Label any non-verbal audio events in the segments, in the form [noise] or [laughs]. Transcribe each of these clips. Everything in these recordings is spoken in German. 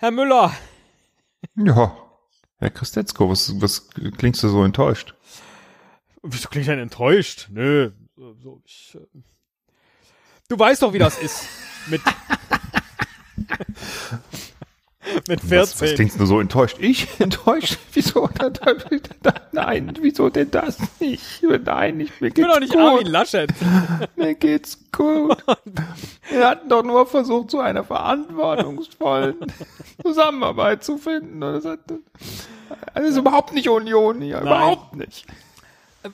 Herr Müller. Ja. Herr Christetzko, was, was klingst du so enttäuscht? Wieso klingt denn enttäuscht? Nö. So, ich, äh, du weißt doch, wie das ist. Mit, [laughs] [laughs] mit 14. Was, was klingst du so enttäuscht? Ich [laughs] enttäuscht? Wieso? [laughs] Nein, wieso denn das nicht? Nein, ich, mir geht's ich bin doch nicht gut. Armin Laschet. Mir geht's gut. Wir hatten doch nur versucht, zu einer verantwortungsvollen Zusammenarbeit zu finden. Das, hat, das ist überhaupt nicht Union hier. Überhaupt nicht.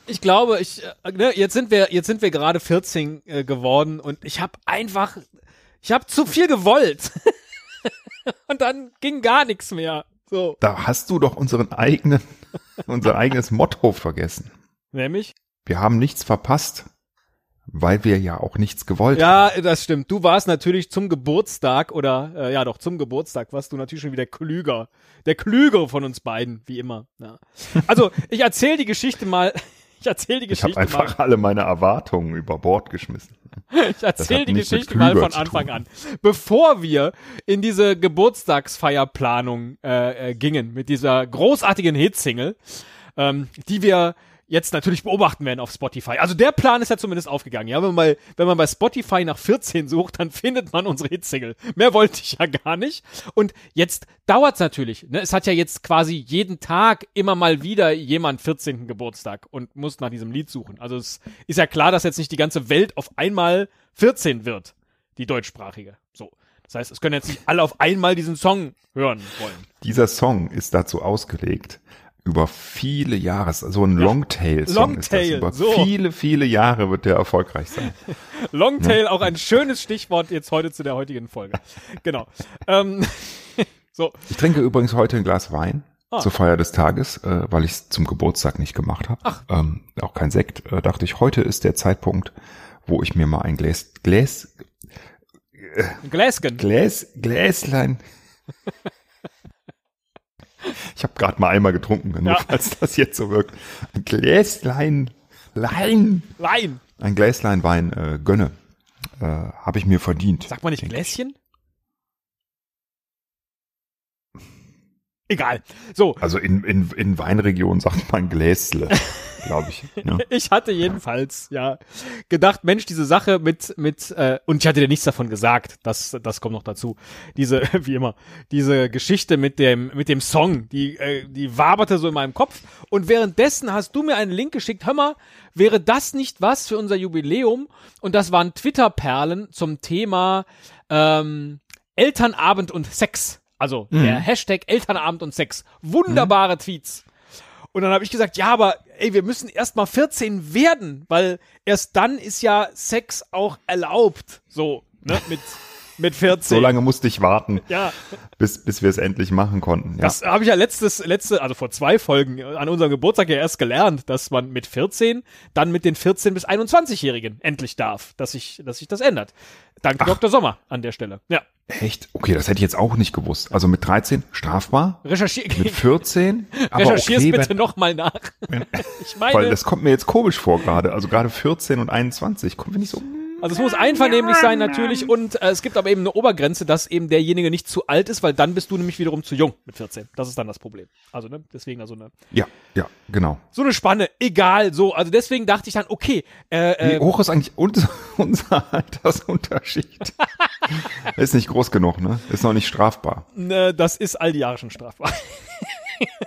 Ich glaube, ich, äh, ne, jetzt sind wir, jetzt sind wir gerade 14 äh, geworden und ich habe einfach, ich habe zu viel gewollt. [laughs] und dann ging gar nichts mehr. So. Da hast du doch unseren eigenen, [laughs] unser eigenes Motto vergessen. Nämlich? Wir haben nichts verpasst, weil wir ja auch nichts gewollt Ja, das stimmt. Du warst natürlich zum Geburtstag oder äh, ja doch zum Geburtstag warst du natürlich schon wieder klüger, der klügere von uns beiden, wie immer. Ja. Also [laughs] ich erzähle die Geschichte mal. Ich erzähle die Ich habe Geschichte einfach alle meine Erwartungen über Bord geschmissen. Ich erzähle die Geschichte mal von Anfang an, bevor wir in diese Geburtstagsfeierplanung äh, äh, gingen mit dieser großartigen Hitsingle, ähm, die wir jetzt natürlich beobachten werden auf Spotify. Also der Plan ist ja zumindest aufgegangen. Ja, wenn man, mal, wenn man bei Spotify nach 14 sucht, dann findet man unsere Hitsingle. Mehr wollte ich ja gar nicht. Und jetzt dauert's natürlich. Ne? Es hat ja jetzt quasi jeden Tag immer mal wieder jemand 14. Geburtstag und muss nach diesem Lied suchen. Also es ist ja klar, dass jetzt nicht die ganze Welt auf einmal 14 wird, die deutschsprachige. So. Das heißt, es können jetzt nicht alle auf einmal diesen Song hören wollen. Dieser Song ist dazu ausgelegt, über viele Jahre, so ein Longtail-Song ist das. Longtail, Über so. viele, viele Jahre wird der erfolgreich sein. [laughs] Longtail, auch ein schönes Stichwort jetzt heute zu der heutigen Folge. Genau. Ähm, [laughs] so, Ich trinke übrigens heute ein Glas Wein Ah. zur Feier des Tages, äh, weil ich es zum Geburtstag nicht gemacht habe. Ähm, auch kein Sekt. Äh, dachte ich, heute ist der Zeitpunkt, wo ich mir mal ein Gläs, Gläs, Glasgow. Gläs, Gläslein. Ich habe gerade mal einmal getrunken, nur Ja. falls das jetzt so wirkt. Ein Gläslein, Lein, Nein. ein Gläslein Wein äh, gönne. Äh, habe ich mir verdient. Sagt man nicht Gläschen? Egal. So, Also in, in, in Weinregionen sagt man Gläsle, [laughs] glaube ich. Ja. ich hatte jedenfalls ja gedacht, Mensch, diese Sache mit mit äh, und ich hatte dir nichts davon gesagt. Das das kommt noch dazu. Diese [laughs] wie immer diese Geschichte mit dem mit dem Song, die äh, die waberte so in meinem Kopf und währenddessen hast du mir einen Link geschickt. Hör mal, wäre das nicht was für unser Jubiläum? Und das waren Twitter Perlen zum Thema ähm, Elternabend und Sex. Also der Hashtag Elternabend und Sex. Wunderbare Tweets. Und dann habe ich gesagt, ja, aber ey, wir müssen erst mal 14 werden, weil erst dann ist ja Sex auch erlaubt. So, ne, mit, mit 14. So lange musste ich warten, Ja, bis, bis wir es endlich machen konnten. Ja. das habe ich ja letztes, letzte, also vor zwei Folgen an unserem Geburtstag ja erst gelernt, dass man mit 14 dann mit den 14 bis 21-Jährigen endlich darf, dass sich, dass sich das ändert. Danke Dr. Sommer an der Stelle. Ja, Echt? Okay, das hätte ich jetzt auch nicht gewusst. Also mit 13 strafbar, recherchier, mit 14, [laughs] aber recherchier's okay, bitte nochmal nach. [laughs] Ich meine, weil das kommt mir jetzt komisch vor gerade. Also gerade 14 und 21 kommt mir nicht so. Also es muss einvernehmlich sein natürlich und äh, es gibt aber eben eine Obergrenze, dass eben derjenige nicht zu alt ist, weil dann bist du nämlich wiederum zu jung mit 14. Das ist dann das Problem. Also ne, deswegen also eine Ja, ja, genau. so eine Spanne, egal, so. Also deswegen dachte ich dann, okay, äh, Wie äh, hoch ist eigentlich unser, [laughs] unser Altersunterschied? [laughs] ist nicht groß genug, ne? Ist noch nicht strafbar. ne, das ist all die Jahre schon strafbar. [laughs]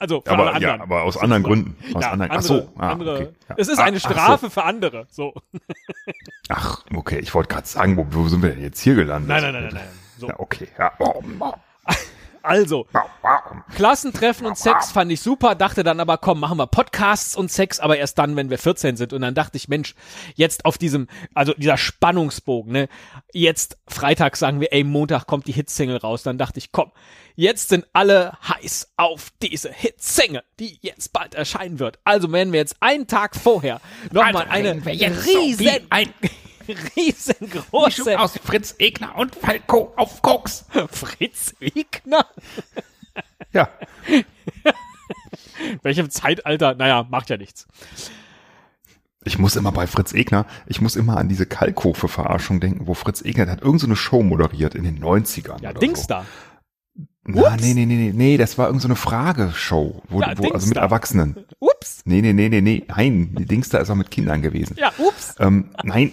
also alle Aber, anderen. ja, aber aus anderen Gründen. Aus Ja, anderen, andere, ach so, ah, andere. okay, ja. Es ist Ah, eine ach so. Strafe für andere. So. [laughs] Ach, okay, ich wollte gerade sagen, wo, wo sind wir denn jetzt hier gelandet? Nein, nein, nein, nein, nein. So. Ja, okay, ja. Oh, oh, Also. Klassentreffen und Sex fand ich super, dachte dann aber, komm, machen wir Podcasts und Sex, aber erst dann, wenn wir 14 sind. Und dann dachte ich, Mensch, jetzt auf diesem, also dieser Spannungsbogen, ne, jetzt Freitag sagen wir, ey, Montag kommt die Hitsingle raus. Dann dachte ich, komm, jetzt sind alle heiß auf diese Hitsingle, die jetzt bald erscheinen wird. Also werden wir jetzt einen Tag vorher nochmal eine riesen, ein [laughs] riesengroße Mischung aus Fritz Egner und Falco auf Koks. [laughs] Fritz Wegner. [laughs] Ja, Welchem Zeitalter? Naja, macht ja nichts. ich muss immer bei Fritz Egner, ich muss immer an diese Kalkofe-Verarschung denken, wo Fritz Egner hat irgendeine so eine Show moderiert in den 90ern. Ja, Dings so. da. Na, nee, nee, nee, nee, nee, das war irgendeine so eine Frageshow, wo, Ja, wo also mit. Erwachsenen. Ups. Nee, nee, nee, nee, nee, nein, die Dings da ist auch mit Kindern gewesen. Ja, ups. Ähm, nein,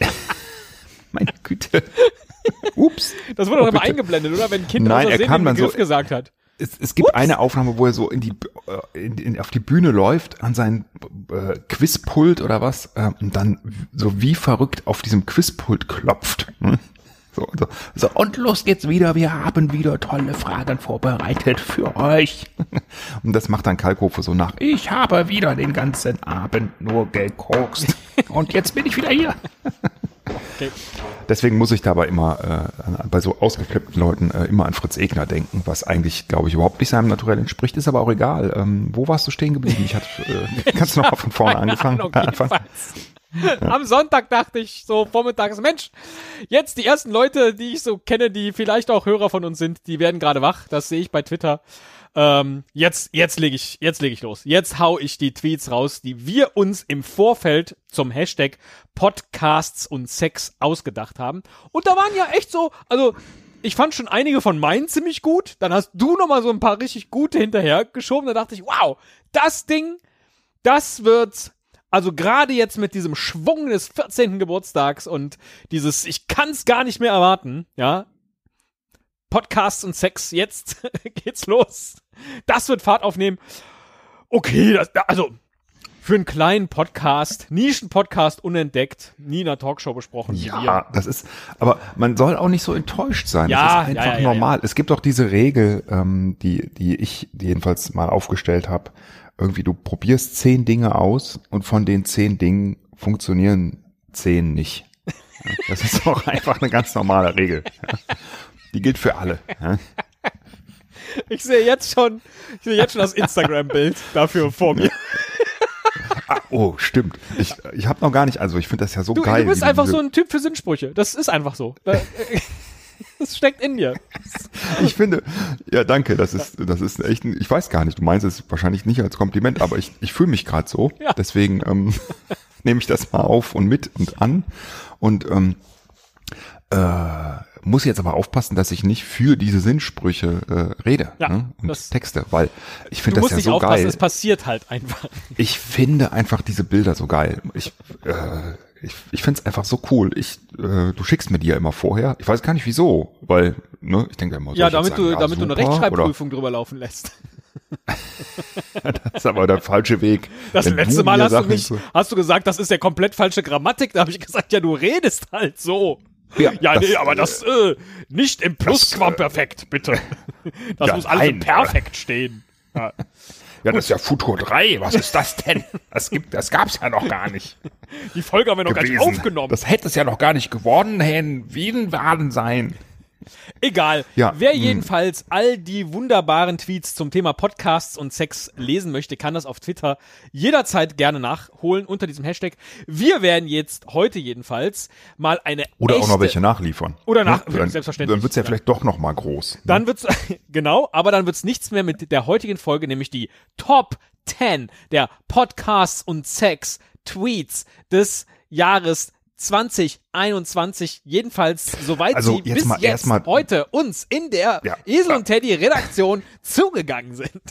meine Güte. [laughs] Ups. Das wurde doch Oh, immer bitte. eingeblendet, oder? Wenn ein Kind Nein, er kam den dann so- Begriff gesagt hat. Es, es gibt eine Aufnahme, wo er so in die äh, in, in, auf die Bühne läuft, an sein äh, Quizpult oder was, äh, und dann so wie verrückt auf diesem Quizpult klopft. Hm? [laughs] So, so, so, und los geht's wieder, wir haben wieder tolle Fragen vorbereitet für euch. [laughs] Und das macht dann Kalkofe so nach. Ich habe wieder den ganzen Abend nur gekokst. Und jetzt bin ich wieder hier. Okay. Deswegen muss ich dabei immer äh, bei so ausgeflippten Leuten äh, immer an Fritz Egner denken, was eigentlich, glaube ich, überhaupt nicht seinem Naturell entspricht, ist aber auch egal. Ähm, wo warst du stehen geblieben? Ich hatte äh, [laughs] ganz noch mal von vorne angefangen. Ahnung, anfangen. jedenfalls. Am Sonntag dachte ich so vormittags, Mensch, jetzt die ersten Leute, die ich so kenne, die vielleicht auch Hörer von uns sind, die werden gerade wach. Das sehe ich bei Twitter. Ähm, jetzt, jetzt lege ich, jetzt lege ich los. Jetzt hau ich die Tweets raus, die wir uns im Vorfeld zum Hashtag Podcasts und Sex ausgedacht haben. Und da waren ja echt so, also ich fand schon einige von meinen ziemlich gut. Dann hast du noch mal so ein paar richtig gute hinterher geschoben. Da dachte ich, wow, das Ding, das wird, also gerade jetzt mit diesem Schwung des 14. Geburtstags und dieses, ich kann's gar nicht mehr erwarten, ja. Podcasts und Sex, jetzt [laughs] geht's los. Das wird Fahrt aufnehmen. Okay, das, also für einen kleinen Podcast, Nischen-Podcast unentdeckt, nie in einer Talkshow besprochen. wie wir. Ja, das ist, aber man soll auch nicht so enttäuscht sein. Ja, das ist ja, einfach ja, ja, normal. Es gibt auch diese Regel, ähm, die, die ich jedenfalls mal aufgestellt habe. Irgendwie, du probierst zehn Dinge aus und von den zehn Dingen funktionieren zehn nicht. Ja, Das ist auch [laughs] einfach eine ganz normale Regel. Die gilt für alle. [laughs] Ich sehe jetzt schon, ich sehe jetzt schon das Instagram-Bild dafür vor mir. Ah, oh, stimmt. Ich, ich habe noch gar nicht, also ich finde das ja so Du, geil. du bist einfach so ein Typ für Sinnsprüche. Das ist einfach so. Da- [laughs] Das steckt in dir. Ich finde, ja, danke, das ist, das ist echt, ein, ich weiß gar nicht, du meinst es wahrscheinlich nicht als Kompliment, aber ich, ich fühle mich gerade so. Ja. Deswegen ähm, [laughs] nehme ich das mal auf und mit und an. Und ähm, äh, muss jetzt aber aufpassen, dass ich nicht für diese Sinnsprüche äh, rede Ja, ne? und das- Texte, weil ich Du finde das musst ja nicht so aufpassen, geil. es passiert halt einfach. Ich finde einfach diese Bilder so geil. Ich, äh, ich, ich finde es einfach so cool. Ich, äh, du schickst mir die ja immer vorher. Ich weiß gar nicht wieso, weil, ne, ich denke immer, soll Ja, damit sagen, du, ja, damit du eine super, Rechtschreibprüfung drüber laufen lässt. Oder, [laughs] das ist aber der falsche Weg. Das Wenn letzte du Mal hast du Sachen mich, so- hast du gesagt, das ist ja komplett falsche Grammatik. Da habe ich gesagt, ja, du redest halt so. Ja, Ja, das, nee, aber äh, das äh, nicht im Plusquamperfekt, bitte. [laughs] Das ja, muss alles im nein. Perfekt stehen. Ja. Ja, das ist ja Futur 3. Was ist das denn? Das gibt, das gab's ja noch gar nicht. Die Folge haben wir noch gar nicht gewesen. aufgenommen. Das hätte es ja noch gar nicht geworden, Hen. Wie werden sein? Egal. Ja, Wer hm. jedenfalls all die wunderbaren Tweets zum Thema Podcasts und Sex lesen möchte, kann das auf Twitter jederzeit gerne nachholen unter diesem Hashtag. Wir werden jetzt heute jedenfalls mal eine Oder echte, auch noch welche nachliefern. Oder nach- dann, selbstverständlich. Dann wird's ja, Ja. vielleicht doch noch mal groß. Dann wird's [laughs] genau, aber dann wird's nichts mehr mit der heutigen Folge, nämlich die Top 10 der Podcasts und Sex Tweets des Jahres 2021, jedenfalls soweit Also sie jetzt bis mal jetzt erstmal- heute uns in der Ja. Esel und Teddy Redaktion [laughs] zugegangen sind.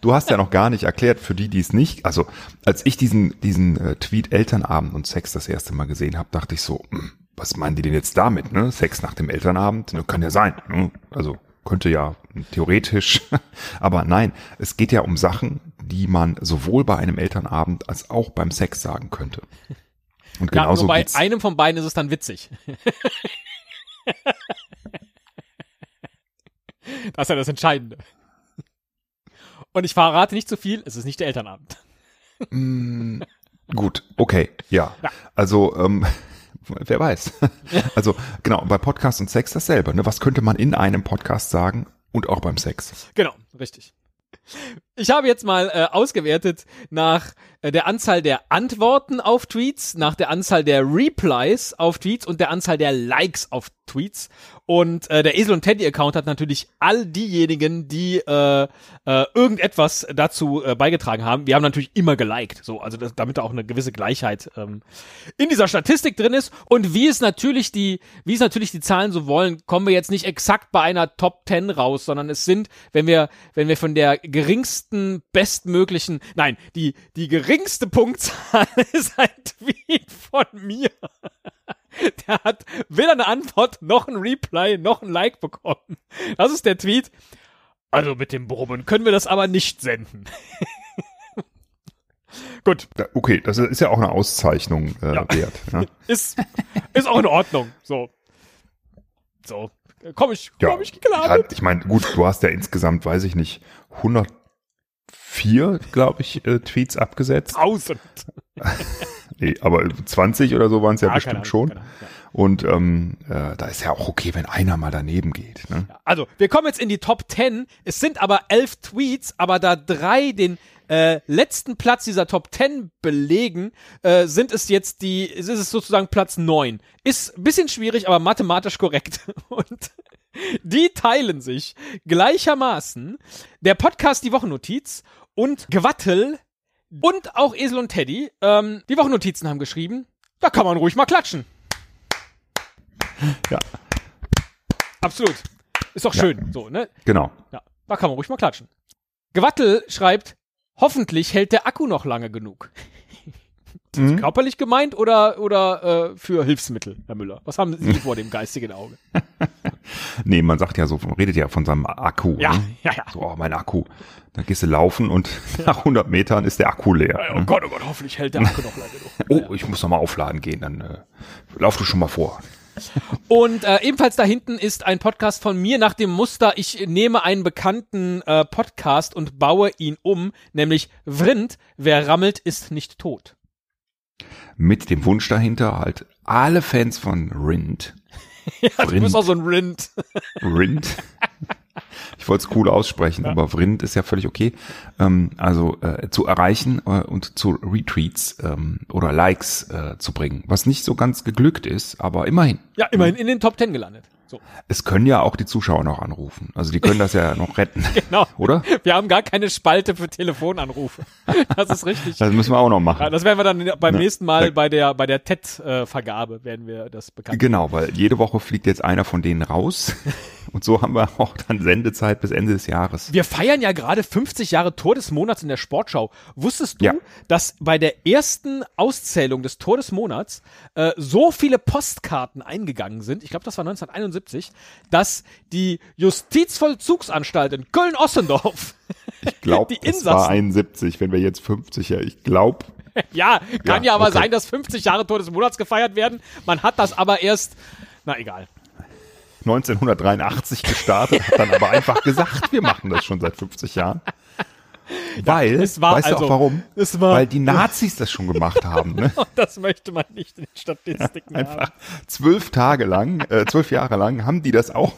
Du hast ja noch gar nicht erklärt, für die, die es nicht, also als ich diesen, diesen äh, Tweet Elternabend und Sex das erste Mal gesehen habe, dachte ich so, hm, was meinen die denn jetzt damit, ne? Sex nach dem Elternabend? Ne, kann ja sein. Ne? Also könnte ja theoretisch, [laughs] aber nein, es geht ja um Sachen, die man sowohl bei einem Elternabend als auch beim Sex sagen könnte. Und Ja, genauso nur bei geht's. einem von beiden ist es dann witzig. [laughs] das ist ja das Entscheidende. Und ich verrate nicht zu viel, es ist nicht der Elternabend. Mm, Gut, okay, ja. Ja. Also, ähm, [laughs] wer weiß. [laughs] Also, genau, bei Podcast und Sex dasselbe. Ne? Was könnte man in einem Podcast sagen und auch beim Sex? Genau, richtig. Ich habe jetzt mal äh, ausgewertet nach äh, der Anzahl der Antworten auf Tweets, nach der Anzahl der Replies auf Tweets und der Anzahl der Likes auf Tweets. Und äh, der Esel und Teddy Account hat natürlich all diejenigen, die äh, äh, irgendetwas dazu äh, beigetragen haben. Wir haben natürlich immer geliked, so also das, damit da auch eine gewisse Gleichheit ähm, in dieser Statistik drin ist. Und wie es natürlich die, wie es natürlich die Zahlen so wollen, kommen wir jetzt nicht exakt bei einer Top 10 raus, sondern es sind, wenn wir, wenn wir von der geringsten, bestmöglichen, nein, die die geringste Punktzahl [laughs] ist ein Tweet von mir. [laughs] Der hat weder eine Antwort, noch ein Reply, noch ein Like bekommen. Das ist der Tweet. Also mit dem Brummen können wir das aber nicht senden. [laughs] Gut, Ja, Okay, das ist ja auch eine Auszeichnung äh, Ja. wert. Ja. ist, ist auch in Ordnung. So. So. Komm ich, Ja, komm ich klar Ja, ich meine, gut, du hast ja insgesamt, weiß ich nicht, 104, glaube ich, äh, Tweets abgesetzt. Tausend. [laughs] Nee, aber 20 oder so waren es ja Ah, bestimmt schon. Ahnung, keine Ahnung, ja. Und ähm, äh, da ist ja auch okay, wenn einer mal daneben geht. Ne? Also, wir kommen jetzt in die Top 10. Es sind aber elf Tweets, aber da drei den äh, letzten Platz dieser Top 10 belegen, äh, sind es jetzt die, ist es sozusagen Platz 9. Ist ein bisschen schwierig, aber mathematisch korrekt. [laughs] Und die teilen sich gleichermaßen der Podcast Die Wochennotiz und Gewattel und auch Esel und Teddy. Ähm, die Wochennotizen haben geschrieben, da kann man ruhig mal klatschen. Ja. Absolut. Ist doch schön, so, ne? Genau. Ja, da kann man ruhig mal klatschen. Gewattel schreibt, hoffentlich hält der Akku noch lange genug. Mhm. Körperlich gemeint oder, oder äh, für Hilfsmittel, Herr Müller? Was haben Sie vor dem geistigen Auge? [laughs] Nee, man sagt ja so, man redet ja von seinem Akku. Ja, ne? ja, ja. So, oh, mein Akku. Dann gehst du laufen und [laughs] nach 100 Metern ist der Akku leer. Oh ne? Gott, oh Gott, hoffentlich hält der Akku noch lange genug. [laughs] Oh, ich muss noch mal aufladen gehen, dann äh, lauf du schon mal vor. Und äh, ebenfalls da hinten ist ein Podcast von mir nach dem Muster, ich nehme einen bekannten äh, Podcast und baue ihn um, nämlich Vrind, wer rammelt, ist nicht tot. Mit dem Wunsch dahinter halt alle Fans von Rind. [laughs] Ja, du bist auch so ein Rind. Rind. Ich wollte es cool aussprechen, aber Vrind ist ja völlig okay. Ähm, also äh, zu erreichen äh, und zu Retweets ähm, oder Likes äh, zu bringen, was nicht so ganz geglückt ist, aber immerhin. Ja, immerhin in den Top Ten gelandet. So, Es können ja auch die Zuschauer noch anrufen. Also die können das ja noch retten, [laughs] genau. oder? Wir haben gar keine Spalte für Telefonanrufe. Das ist richtig. [laughs] Das müssen wir auch noch machen. Ja, das werden wir dann beim Ne, nächsten Mal bei der bei der TED-Vergabe werden wir das bekannt. Genau, weil jede Woche fliegt jetzt einer von denen raus. [laughs] Und so haben wir [laughs] auch dann Sendezeit bis Ende des Jahres. Wir feiern ja gerade 50 Jahre Tor des Monats in der Sportschau. Wusstest du, Ja. dass bei der ersten Auszählung des Tor des Monats äh, so viele Postkarten eingegangen sind, ich glaube, das war 1971, dass die Justizvollzugsanstalt in Köln-Ossendorf, [laughs] Ich glaube, [laughs] Die das war Insassen. 71, wenn wir jetzt 50, ja, ich glaube, ja, kann ja, Ja, aber okay. sein, dass 50 Jahre Tor des Monats gefeiert werden. Man hat das aber erst, na egal. 1983 gestartet, hat dann aber einfach gesagt, wir machen das schon seit 50 Jahren. Weil, es war weißt du also- auch warum? es war- Weil die Nazis das schon gemacht haben. Ne? [laughs] Das möchte man nicht in den Statistiken haben. Einfach zwölf Tage lang, äh, zwölf Jahre lang haben die das auch.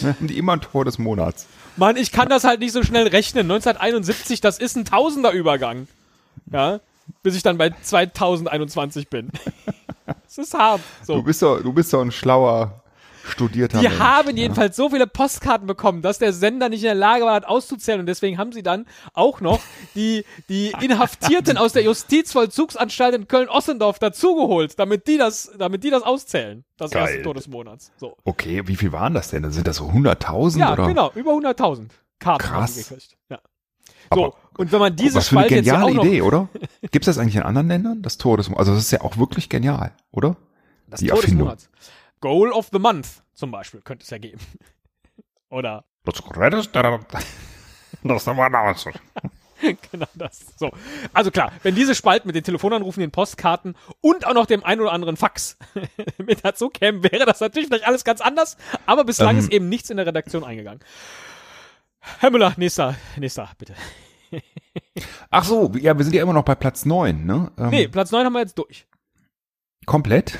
Ne? Haben die immer ein Tor des Monats. Mann, ich kann das halt nicht so schnell rechnen. 1971, das ist ein Tausender-Übergang. Ja, bis ich dann bei 2021 bin. [laughs] Das ist hart. Du So. bist doch, du bist doch ein schlauer, studierter Die Mensch. haben jedenfalls so viele Postkarten bekommen, dass der Sender nicht in der Lage war, das auszuzählen. Und deswegen haben sie dann auch noch die, die [laughs] Inhaftierten aus der Justizvollzugsanstalt in Köln-Ossendorf dazugeholt, damit die das, damit die das auszählen. Das Geil. erste Tor des Monats. So. Okay, wie viel waren das denn? Sind das so 100.000 Ja, oder? genau. Über 100.000 Karten haben Krass. sie gekriegt. Ja. So. Aber Und wenn man diese Was für eine Spalte jetzt ja geniale noch Idee, oder? [laughs] Gibt es das eigentlich in anderen Ländern? Das Tor des Also das ist ja auch wirklich genial, oder? Das Die Tor des Erfindung. Monats. Goal of the Month zum Beispiel könnte es ja geben. [laughs] Oder du. Das war das. genau das. So. Also klar, wenn diese Spalten mit den Telefonanrufen, den Postkarten und auch noch dem ein oder anderen Fax [laughs] mit dazu kämen, wäre das natürlich vielleicht alles ganz anders. Aber bislang Ähm. ist eben nichts in der Redaktion eingegangen. Herr Müller, nächster, nächster, bitte. [laughs] Ach so, ja, wir sind ja immer noch bei Platz 9, ne? Ähm, Nee, Platz 9 haben wir jetzt durch. Komplett?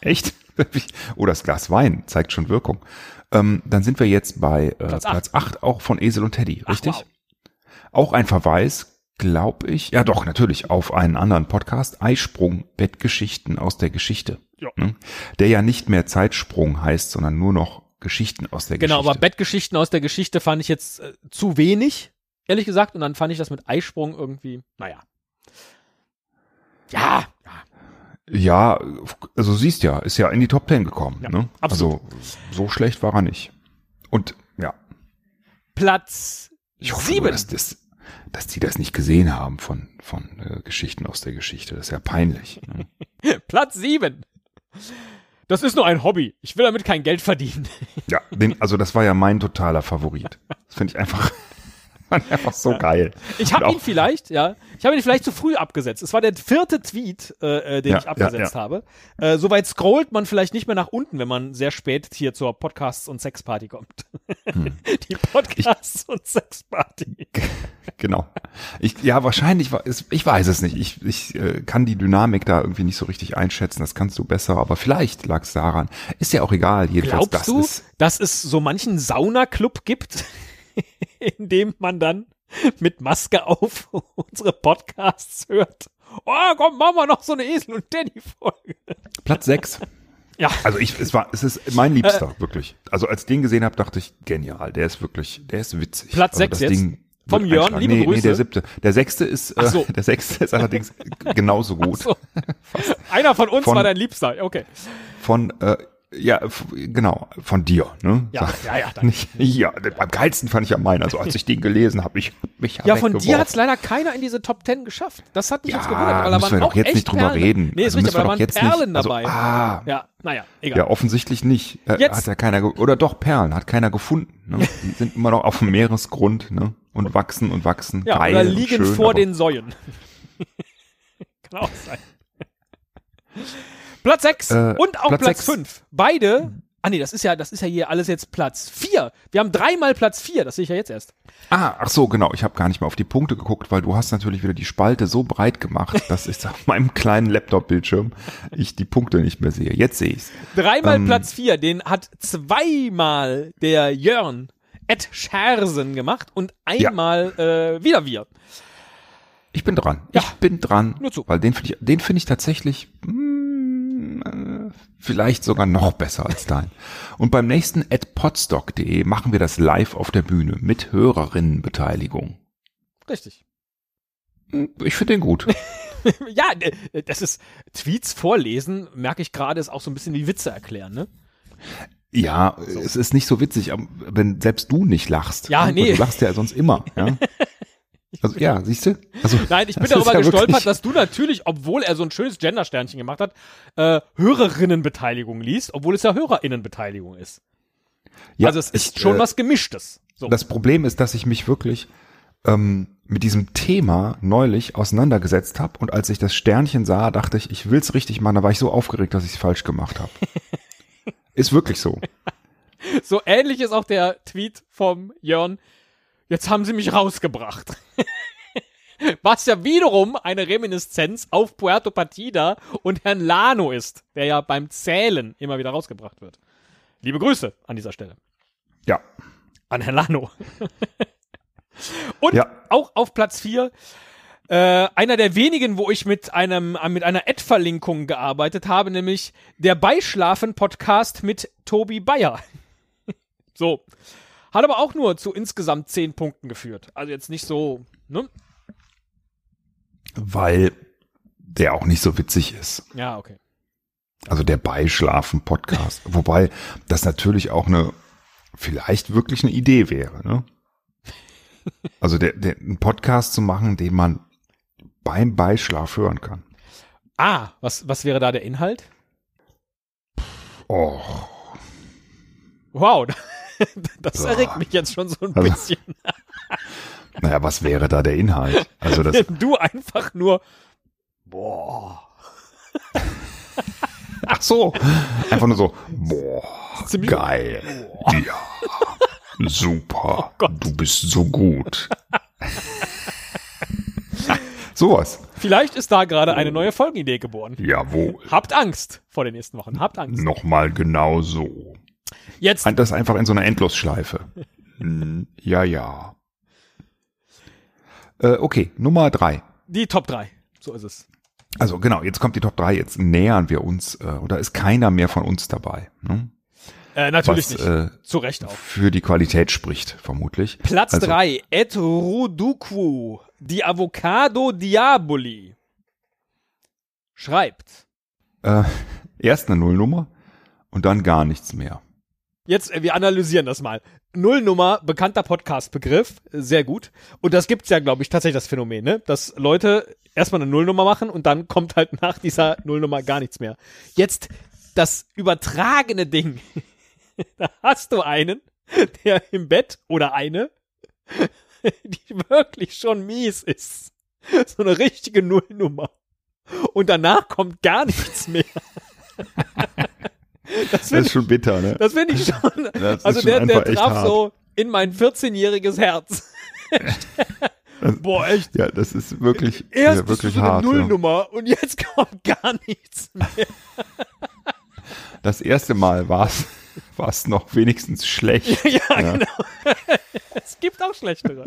Echt? [laughs] oh, das Glas Wein zeigt schon Wirkung. Ähm, dann sind wir jetzt bei äh, Platz Platz, acht. 8 auch von Esel und Teddy, Ach, richtig? wow. Auch ein Verweis, glaube ich, ja doch, natürlich, auf einen anderen Podcast, Eisprung, Bettgeschichten aus der Geschichte. Ja. Ne? Der ja nicht mehr Zeitsprung heißt, sondern nur noch Geschichten aus der Genau, Geschichte. aber Bettgeschichten aus der Geschichte fand ich jetzt äh, zu wenig, ehrlich gesagt. Und dann fand ich das mit Eisprung irgendwie, naja. Ja, ja. Ja, also siehst ja, ist ja in die Top Ten gekommen. Ja, ne? absolut. Also so schlecht war er nicht. Und ja, Platz ich hoffe, sieben. nur, dass, das, dass die das nicht gesehen haben von, von äh, Geschichten aus der Geschichte. Das ist ja peinlich. Ne? [laughs] Platz sieben. Das ist nur ein Hobby. Ich will damit kein Geld verdienen. ja, den, also das war ja mein totaler Favorit. Das finde ich einfach, [laughs] [laughs] fand ich einfach so geil. Ich habe Und ihn vielleicht, ja, ich habe ihn vielleicht zu früh abgesetzt. Es war der vierte Tweet, äh, äh, den Ja, ich abgesetzt ja, habe. Äh, Soweit scrollt man vielleicht nicht mehr nach unten, wenn man sehr spät hier zur Podcasts- und Sexparty kommt. Hm. [laughs] Die Podcasts- und Sexparty. Genau. Ich, ja, wahrscheinlich ich weiß es nicht. Ich, ich äh, kann die Dynamik da irgendwie nicht so richtig einschätzen. Das kannst du besser, aber vielleicht lag es daran. Ist ja auch egal. Jedenfalls, Glaubst das du, ist. dass es so manchen Saunaclub gibt, [laughs] [laughs] in dem man dann mit Maske auf [laughs] unsere Podcasts hört? Oh, komm, machen wir noch so eine Esel- und Danny-Folge. Platz sechs. [laughs] Ja. Also ich, es war, es ist mein Liebster, wirklich. Also als ich den gesehen habe, dachte ich, genial. Der ist wirklich, der ist witzig. Platz also sechs das jetzt? Ding Vom Jörn, liebe nee, Nee, Grüße. der siebte. Der sechste ist, Ach so. äh, der sechste ist allerdings genauso gut. So. Einer von uns Von- war dein Liebster. Okay. Von, äh, ja, genau, von dir, ne? Ja, Sag- ja, ja. Nicht, [laughs] ja, am geilsten fand ich ja meinen. Also als ich den gelesen habe, ich mich Ja, von dir weggeworfen. hat's leider keiner in diese Top Ten geschafft. Das hat mich Ja, jetzt gewundert, da müssen wir doch jetzt nicht drüber Perlen. reden. Nee, ist Also richtig, aber da waren jetzt Perlen nicht- also, dabei. ah. Ja, naja, egal. Ja, offensichtlich nicht. Äh, Jetzt- Hat ja keiner, oder doch Perlen, hat keiner gefunden. Ne? [laughs] Die sind immer noch auf dem Meeresgrund ne? und wachsen und wachsen. Ja, Geil oder liegen schön, vor aber- den Säuen. [laughs] Kann auch sein. Platz 6 Äh, und auch Platz Platz sechs. 5. Beide. Ah nee, das ist ja, das ist ja hier alles jetzt Platz 4. Wir haben dreimal Platz 4, das sehe ich ja jetzt erst. Ah, ach so, genau. Ich habe gar nicht mal auf die Punkte geguckt, weil du hast natürlich wieder die Spalte so breit gemacht, [laughs] dass ich auf meinem kleinen Laptop-Bildschirm ich die Punkte nicht mehr sehe. Jetzt sehe ich's. Dreimal Ähm. Platz 4, den hat zweimal der Jörn Ed Schersen gemacht und einmal äh, wieder wir. Ich bin dran. Ja. Ich bin dran. Nur zu. Weil den finde ich, den finde ich tatsächlich mm, äh, vielleicht sogar noch besser als dein. Und beim nächsten at podstock.de machen wir das live auf der Bühne mit Hörerinnenbeteiligung. Richtig. Hm, Ich finde den gut. [laughs] ja, äh, das ist Tweets vorlesen, merke ich gerade, ist auch so ein bisschen wie Witze erklären, ne? Ja, es ist nicht so witzig, wenn selbst du nicht lachst. Ja, nee. Du lachst ja sonst immer. [laughs] Ja? Also ja, siehst du? Also, [laughs] Nein, ich bin darüber ja gestolpert, wirklich- dass du natürlich, obwohl er so ein schönes Gender-Sternchen gemacht hat, äh, Hörerinnenbeteiligung liest, obwohl es ja Hörerinnenbeteiligung ist. Ja, also es ist ich, schon äh, was Gemischtes. So. Das Problem ist, dass ich mich wirklich ähm, mit diesem Thema neulich auseinandergesetzt habe und als ich das Sternchen sah, dachte ich, ich will's richtig machen. Da war ich so aufgeregt, dass ich es falsch gemacht habe. [laughs] ist wirklich so. so ähnlich ist auch der Tweet vom Jörn. Jetzt haben sie mich rausgebracht. [laughs] Was ja wiederum eine Reminiszenz auf Puerto Partida und Herrn Lano ist, der ja beim Zählen immer wieder rausgebracht wird. Liebe Grüße an dieser Stelle. Ja. An Herrn Lano. [laughs] Und Ja. auch auf Platz 4 äh, einer der wenigen, wo ich mit einem mit einer Ad-Verlinkung gearbeitet habe, nämlich der Beischlafen-Podcast mit Tobi Bayer. [laughs] so. Hat aber auch nur zu insgesamt 10 Punkten geführt. Also jetzt nicht so, ne? Weil der auch nicht so witzig ist. Ja, okay. Also der Beischlafen-Podcast. [laughs] Wobei das natürlich auch eine, vielleicht wirklich eine Idee wäre. Ne? Also der, der, einen Podcast zu machen, den man beim Beischlaf hören kann. Ah, was, was wäre da der Inhalt? Oh, Wow, [laughs] [laughs] das Boah. erregt mich jetzt schon so ein Also- bisschen. [laughs] naja, was wäre da der Inhalt? Also das, [laughs] Du einfach nur, boah, ach so, einfach nur so, boah, geil, ja, super, Gott. du bist so gut. Sowas. Vielleicht ist da gerade eine neue Folgenidee geboren. Jawohl. Habt Angst vor den nächsten Wochen. Habt Angst. Nochmal genau so. Jetzt, Das einfach in so einer Endlosschleife. Hm, ja, ja. Äh, okay, Nummer drei. Die Top 3. So ist es. Also genau, jetzt kommt die Top 3, jetzt nähern wir uns, äh, oder ist keiner mehr von uns dabei. Ne? Äh, natürlich Was, nicht. äh, Zu Recht auch. Für die Qualität spricht, vermutlich. Platz also, 3. Et Ruduku. Die Avocado Diaboli. Schreibt. Äh, erst eine Nullnummer und dann gar nichts mehr. Jetzt, äh, wir analysieren das mal. Nullnummer, bekannter Podcast-Begriff, sehr gut. Und das gibt's ja, glaube ich, tatsächlich das Phänomen, ne? Dass Leute erstmal eine Nullnummer machen und dann kommt halt [laughs] nach dieser Nullnummer gar nichts mehr. Jetzt das übertragene Ding. [laughs] da hast du einen, der im Bett oder eine, [laughs] die wirklich schon mies ist. So eine richtige Nullnummer. Und danach kommt gar nichts mehr. Das Das finde ist schon bitter, ne? das find ich [laughs] schon. Das also schon der, der traf so in mein 14-jähriges Herz. Boah, echt. Ja, das ist wirklich, Erst ja, bist du wirklich so eine hart. Ja. Nullnummer und jetzt [laughs] kommt gar nichts mehr. Das erste Mal war es [laughs] noch wenigstens schlecht. ja, Ja. genau. es gibt auch schlechtere.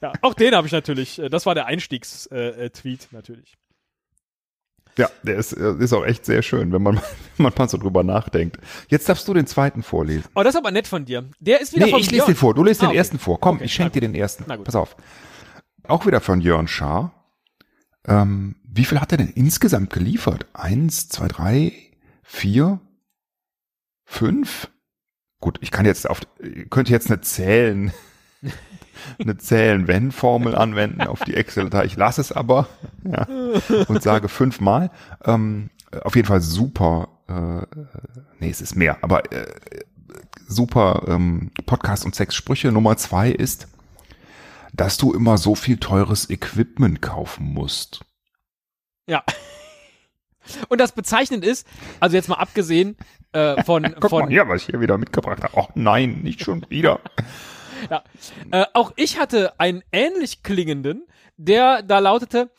Ja, auch den habe ich natürlich. äh, Das war der Einstiegstweet äh, Tweet natürlich. Ja, der ist, äh, ist auch echt sehr schön, wenn man, [laughs] wenn man mal so drüber nachdenkt. Jetzt darfst du den zweiten vorlesen. Oh, das ist aber nett von dir. Der ist wieder Nee, von ich lese den vor. Du lest Ah, den okay. ersten vor. Komm, Okay, ich schenke dir den ersten. Na gut. Pass auf. Auch wieder von Jörn Schaar. Ähm, wie viel hat er denn insgesamt geliefert? Eins, zwei, drei, vier, fünf? Gut, ich kann jetzt auf, könnte jetzt eine Zählen, [laughs] eine Zählen-Wenn-Formel anwenden auf die Excel-Datei. Ich lasse es aber, ja, und sage fünfmal. Ähm, auf jeden Fall super, äh, nee, es ist mehr, aber äh, super ähm, Podcast und sechs Sprüche. Nummer zwei ist, dass du immer so viel teures Equipment kaufen musst. Ja. Und das bezeichnend ist, also jetzt mal abgesehen äh, von, [laughs] Guck von mal hier, was ich hier wieder mitgebracht habe. Oh nein, nicht schon wieder. Ja. Äh, auch ich hatte einen ähnlich klingenden, der da lautete,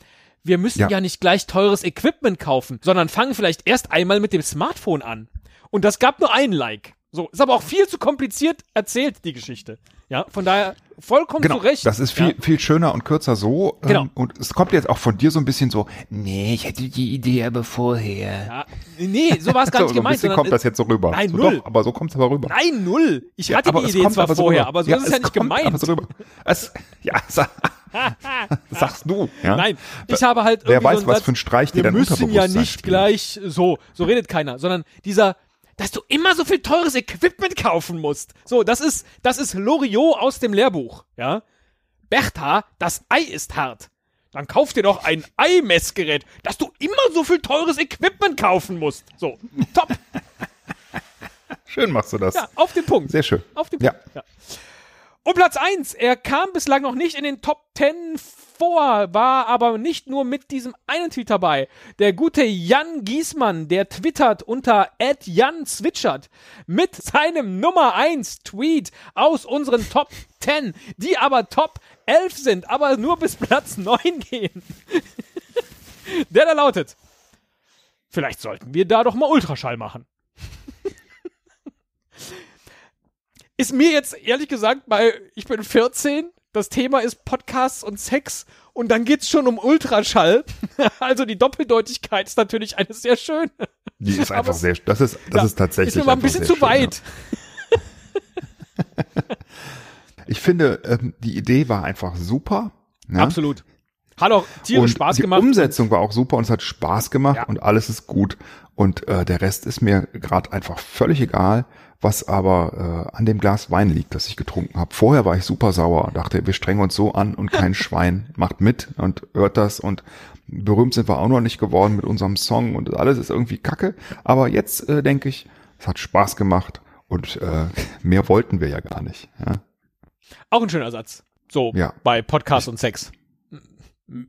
wir müssen ja. Ja. nicht gleich teures Equipment kaufen, sondern fangen vielleicht erst einmal mit dem Smartphone an. Und das gab nur einen Like. So, ist aber auch viel zu kompliziert erzählt, die Geschichte. Ja, von daher vollkommen Genau, zu Recht. das ist viel, Ja. viel schöner und kürzer so. Ähm, Genau. Und es kommt jetzt auch von dir so ein bisschen so, Nee, ich hatte die Idee aber vorher. Ja, nee, so war es gar so, [laughs] nicht so ein gemeint. sondern- kommt das jetzt so rüber. Nein, so, null. Doch, aber so kommt es aber rüber. Nein, null. Ich Ja, hatte aber die Idee zwar aber so vorher, rüber. aber so ist es ja nicht gemeint. Aber so rüber. Es, ja, sa [laughs] sagst du. Ja? Nein, ich habe halt Wer irgendwie weiß, so was Satz, für ein Streich dir wir dein müssen ja nicht gleich so, so redet keiner, sondern dieser, dass du immer so viel teures Equipment kaufen musst. So, das ist, das ist Loriot aus dem Lehrbuch, ja. Bertha, das Ei ist hart. Dann kauf dir doch ein Eimessgerät, dass du immer so viel teures Equipment kaufen musst. So, top. [laughs] Schön machst du das. Ja, auf den Punkt. Sehr schön. Auf den Ja. Punkt. Ja. Und Platz 1, er kam bislang noch nicht in den Top 10 vor, war aber nicht nur mit diesem einen Tweet dabei. Der gute Jan Giesmann, der twittert unter Jan zwitschert mit seinem Nummer 1 Tweet aus unseren Top 10, die aber Top 11 sind, aber nur bis Platz 9 gehen. [laughs] der da lautet, vielleicht sollten wir da doch mal Ultraschall machen. [laughs] ist mir jetzt ehrlich gesagt, weil ich bin 14, das Thema ist Podcasts und Sex und dann geht's schon um Ultraschall. [laughs] Also die Doppeldeutigkeit ist natürlich eine sehr schöne. Die ist Aber einfach es- sehr, das ist, das Ja, ist tatsächlich. Ist mir mal ein bisschen zu schön, weit. Ja. [laughs] Ich finde, ähm, die Idee war einfach super. Ja? Absolut. Hat auch tierisch Spaß die gemacht. Umsetzung war auch super und es hat Spaß gemacht Ja. und alles ist gut. Und äh, der Rest ist mir gerade einfach völlig egal, was aber äh, an dem Glas Wein liegt, das ich getrunken habe. Vorher war ich super sauer und dachte, wir strengen uns so an und kein [laughs] Schwein macht mit und hört das und berühmt sind wir auch noch nicht geworden mit unserem Song und alles ist irgendwie kacke. Aber jetzt äh, denke ich, es hat Spaß gemacht und äh, [laughs] mehr wollten wir ja gar nicht. Ja. Auch ein schöner Satz. So, Ja. bei Podcast und Sex.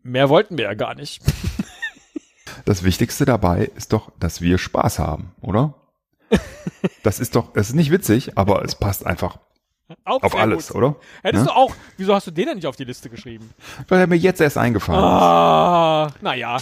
Mehr wollten wir ja gar nicht. [laughs] Das Wichtigste dabei ist doch, dass wir Spaß haben, oder? Das ist doch, es ist nicht witzig, aber es passt einfach Auch auf alles, gut. oder? Hättest Ja? du auch, wieso hast du den denn nicht auf die Liste geschrieben? Weil er mir jetzt erst eingefallen ist. Ah, naja.